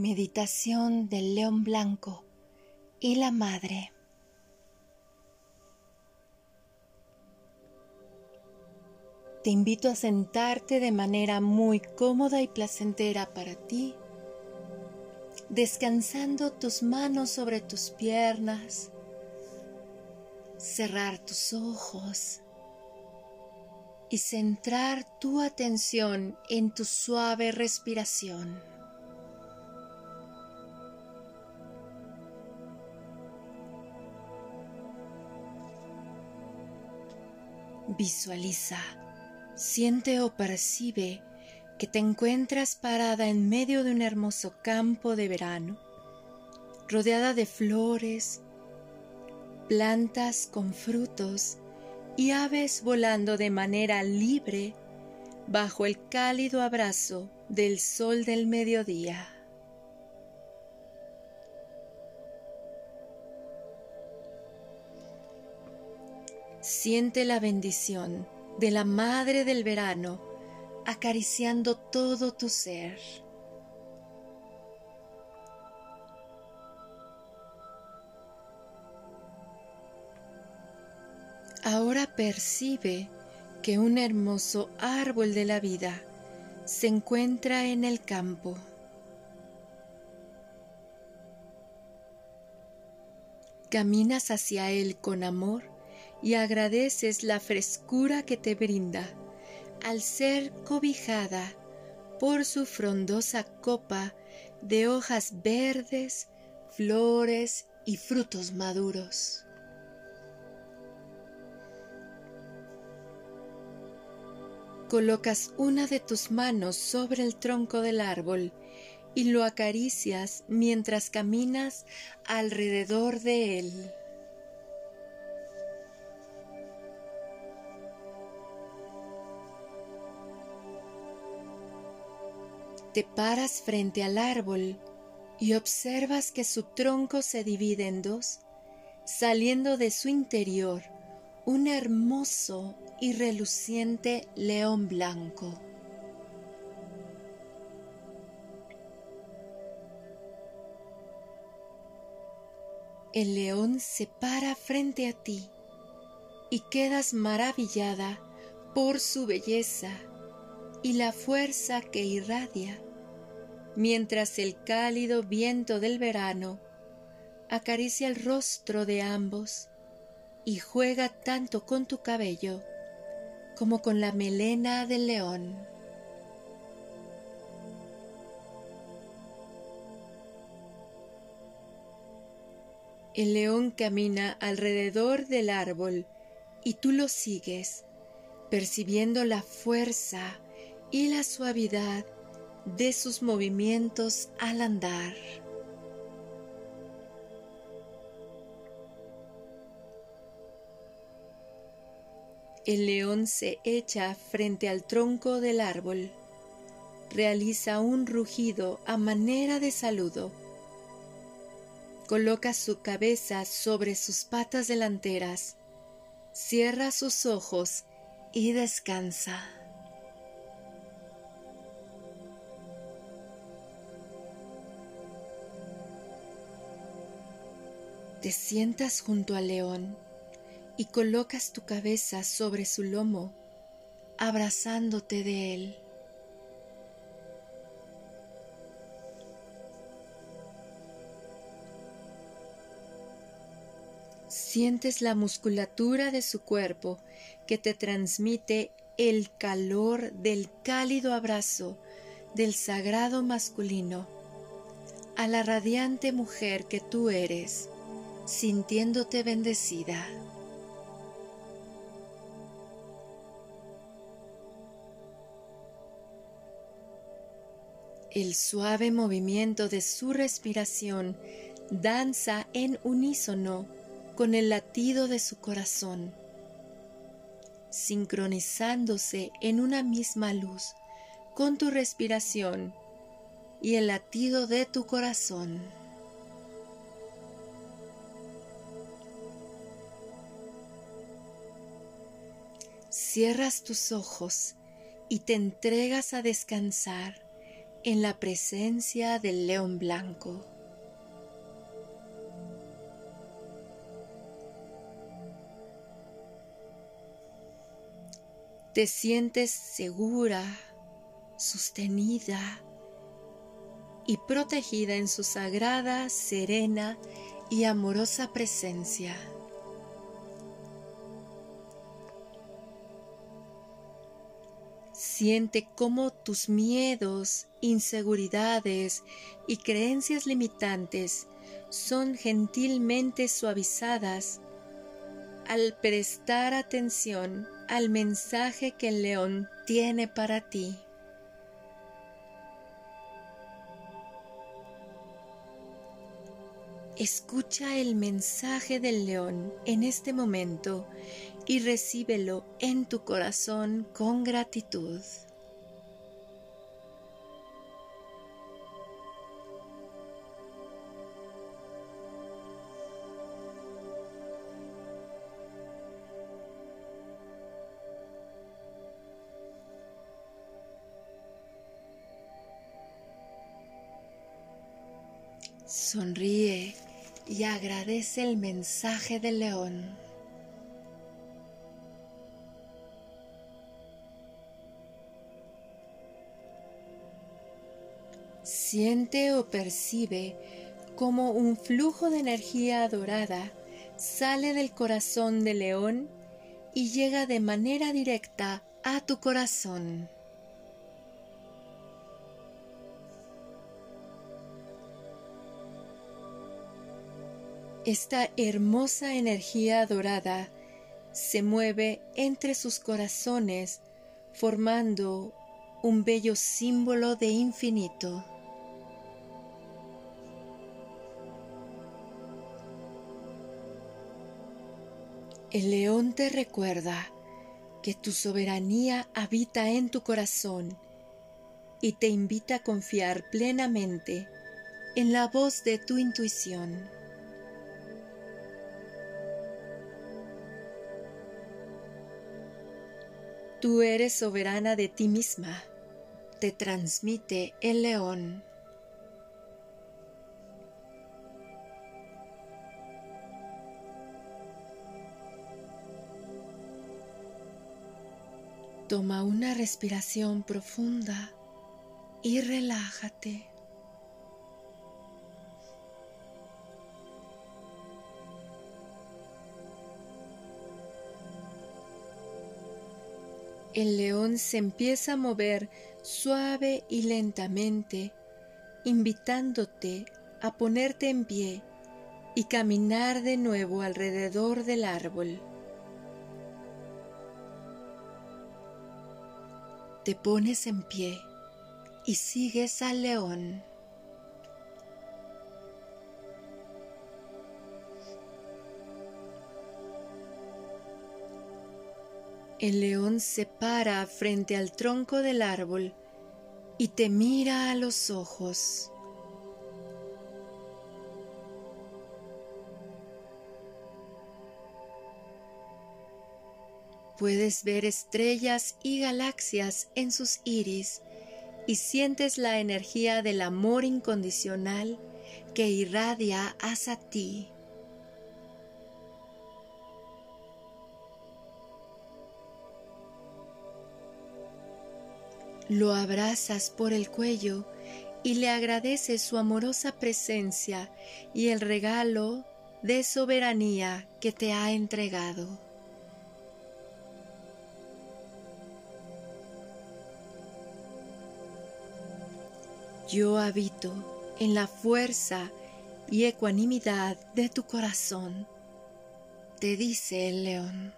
Meditación del león blanco y la madre. Te invito a sentarte de manera muy cómoda y placentera para ti, descansando tus manos sobre tus piernas, cerrar tus ojos y centrar tu atención en tu suave respiración. Visualiza, siente o percibe que te encuentras parada en medio de un hermoso campo de verano, rodeada de flores, plantas con frutos y aves volando de manera libre bajo el cálido abrazo del sol del mediodía. Siente la bendición de la Madre del Verano acariciando todo tu ser. Ahora percibe que un hermoso árbol de la vida se encuentra en el campo. Caminas hacia él con amor y agradeces la frescura que te brinda al ser cobijada por su frondosa copa de hojas verdes, flores y frutos maduros. Colocas una de tus manos sobre el tronco del árbol y lo acaricias mientras caminas alrededor de él. Te paras frente al árbol y observas que su tronco se divide en dos, saliendo de su interior un hermoso y reluciente león blanco. El león se para frente a ti y quedas maravillada por su belleza y la fuerza que irradia, mientras el cálido viento del verano acaricia el rostro de ambos y juega tanto con tu cabello como con la melena del león. El león camina alrededor del árbol y tú lo sigues, percibiendo la fuerza y la suavidad de sus movimientos al andar. El león se echa frente al tronco del árbol, realiza un rugido a manera de saludo, coloca su cabeza sobre sus patas delanteras, cierra sus ojos y descansa. Te sientas junto al león y colocas tu cabeza sobre su lomo, abrazándote de él. Sientes la musculatura de su cuerpo que te transmite el calor del cálido abrazo del sagrado masculino a la radiante mujer que tú eres sintiéndote bendecida. El suave movimiento de su respiración danza en unísono con el latido de su corazón, sincronizándose en una misma luz con tu respiración y el latido de tu corazón. Cierras tus ojos y te entregas a descansar en la presencia del león blanco. Te sientes segura, sostenida y protegida en su sagrada, serena y amorosa presencia. Siente cómo tus miedos, inseguridades y creencias limitantes son gentilmente suavizadas al prestar atención al mensaje que el león tiene para ti. Escucha el mensaje del león en este momento y recíbelo en tu corazón con gratitud. Sonríe y agradece el mensaje del león. Siente o percibe como un flujo de energía dorada sale del corazón del león y llega de manera directa a tu corazón. Esta hermosa energía dorada se mueve entre sus corazones formando un bello símbolo de infinito. El león te recuerda que tu soberanía habita en tu corazón y te invita a confiar plenamente en la voz de tu intuición. Tú eres soberana de ti misma, te transmite el león. Toma una respiración profunda y relájate. El león se empieza a mover suave y lentamente, invitándote a ponerte en pie y caminar de nuevo alrededor del árbol. Te pones en pie y sigues al león. El león se para frente al tronco del árbol y te mira a los ojos. Puedes ver estrellas y galaxias en sus iris y sientes la energía del amor incondicional que irradia hacia ti. Lo abrazas por el cuello y le agradeces su amorosa presencia y el regalo de soberanía que te ha entregado. Yo habito en la fuerza y ecuanimidad de tu corazón, te dice el león.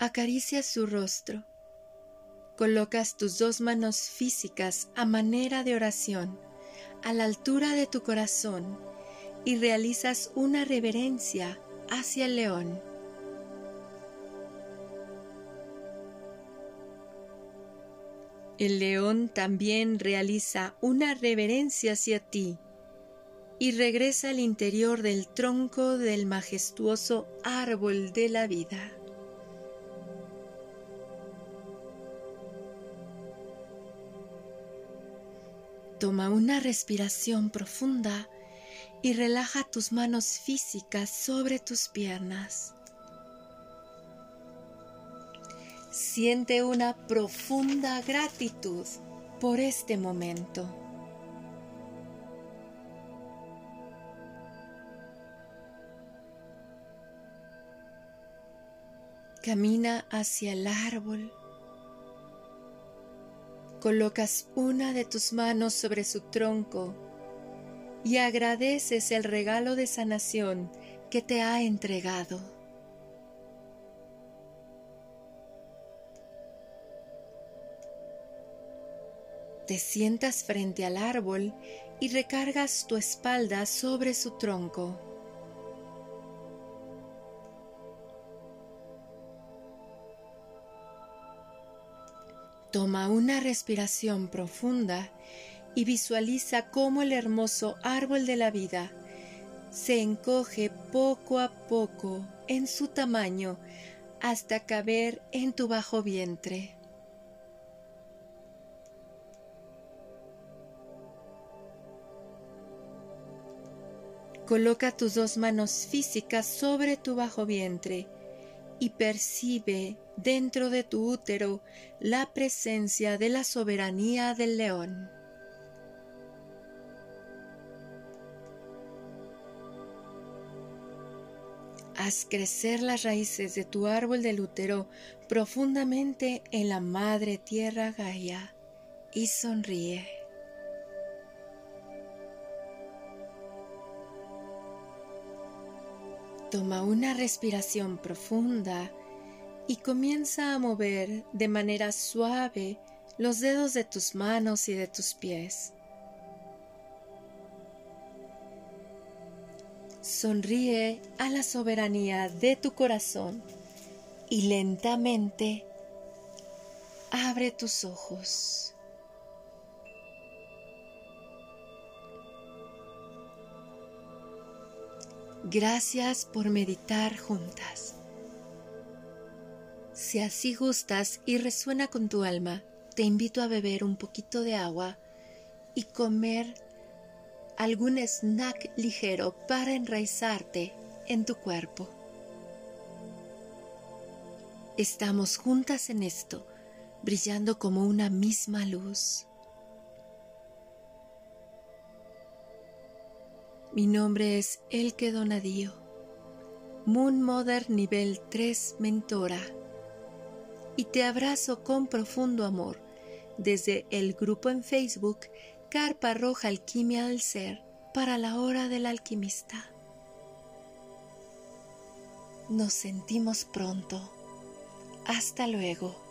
Acaricias su rostro. Colocas tus dos manos físicas a manera de oración a la altura de tu corazón y realizas una reverencia hacia el león. El león también realiza una reverencia hacia ti y regresa al interior del tronco del majestuoso árbol de la vida. Toma una respiración profunda y relaja tus manos físicas sobre tus piernas. Siente una profunda gratitud por este momento. Camina hacia el árbol. Colocas una de tus manos sobre su tronco y agradeces el regalo de sanación que te ha entregado. Te sientas frente al árbol y recargas tu espalda sobre su tronco. Toma una respiración profunda y visualiza cómo el hermoso árbol de la vida se encoge poco a poco en su tamaño hasta caber en tu bajo vientre. Coloca tus dos manos físicas sobre tu bajo vientre y percibe dentro de tu útero la presencia de la soberanía del león. Haz crecer las raíces de tu árbol del útero profundamente en la madre tierra Gaia y sonríe. Toma una respiración profunda y comienza a mover de manera suave los dedos de tus manos y de tus pies. Sonríe a la soberanía de tu corazón y lentamente abre tus ojos. Gracias por meditar juntas. Si así gustas y resuena con tu alma, te invito a beber un poquito de agua y comer algún snack ligero para enraizarte en tu cuerpo. Estamos juntas en esto, brillando como una misma luz. Mi nombre es Elke Donadío, Moon Mother nivel 3 mentora y te abrazo con profundo amor desde el grupo en Facebook Carpa Roja Alquimia del Ser para la hora del alquimista. Nos sentimos pronto. Hasta luego.